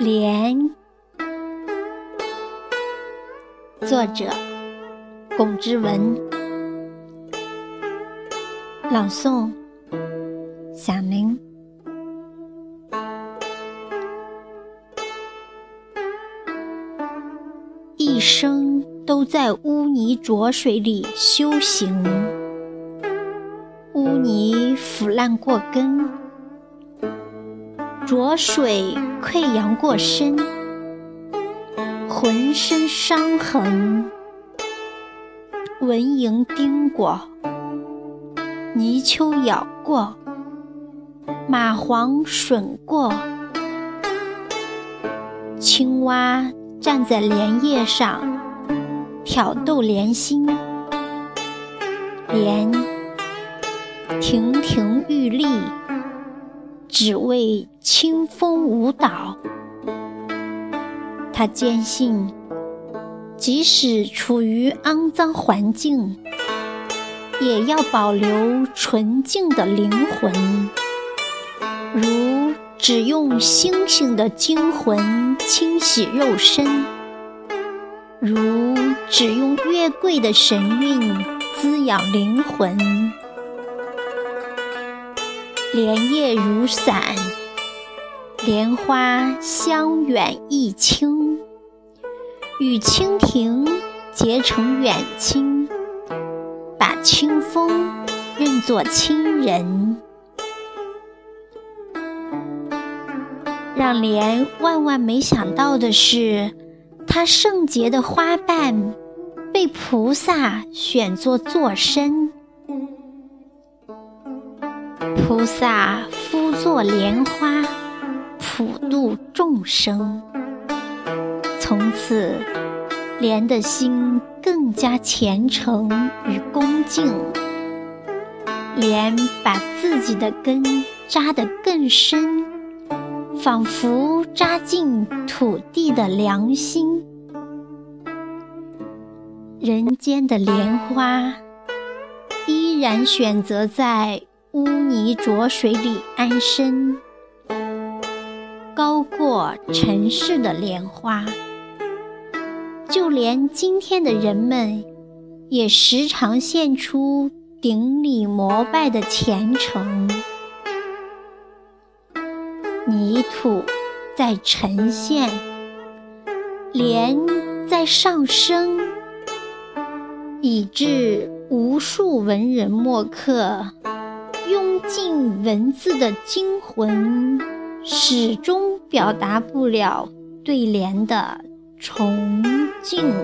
莲，作者龚之文，朗诵响铃。一生都在污泥浊水里修行，污泥腐烂过根，浊水溃疡过身，浑身伤痕，蚊蝇叮过，泥鳅咬过，蚂蟥吮过，青蛙。站在莲叶上挑逗莲心，莲亭亭玉立，只为清风舞蹈。他坚信，即使处于肮脏环境，也要保留纯净的灵魂，如。只用星星的精魂清洗肉身，如只用月桂的神韵滋养灵魂。莲叶如伞，莲花香远益清，与蜻蜓结成远亲，把清风认作亲人。让莲万万没想到的是，它圣洁的花瓣被菩萨选作坐身。菩萨敷作莲花，普度众生。从此，莲的心更加虔诚与恭敬。莲把自己的根扎得更深。仿佛扎进土地的良心，人间的莲花依然选择在污泥浊水里安身，高过尘世的莲花。就连今天的人们，也时常献出顶礼膜拜的虔诚。泥土在沉陷，莲在上升，以致无数文人墨客用尽文字的精魂，始终表达不了对联的崇敬。